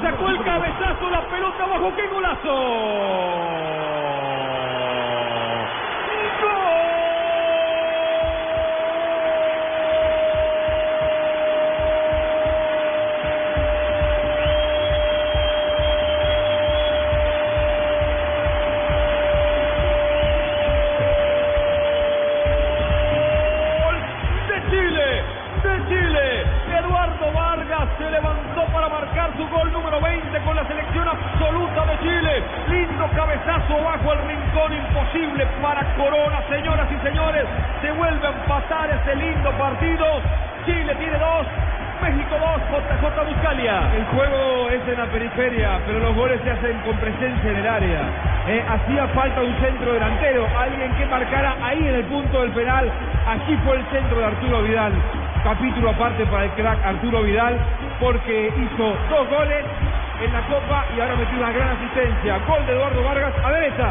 Sacó el cabezazo, la pelota bajo, ¡qué golazo! Lindo cabezazo bajo el rincón, imposible para Corona, señoras y señores. Se vuelve a empatar este lindo partido. Chile tiene dos, México 2, JJ Buscalia. El juego es en la periferia, pero los goles se hacen con presencia en el área. Eh, hacía falta un centro delantero, alguien que marcara ahí en el punto del penal. Aquí fue el centro de Arturo Vidal capítulo aparte para el crack Arturo Vidal, porque hizo dos goles en la Copa y ahora metió una gran asistencia. Gol de Eduardo Vargas a derecha.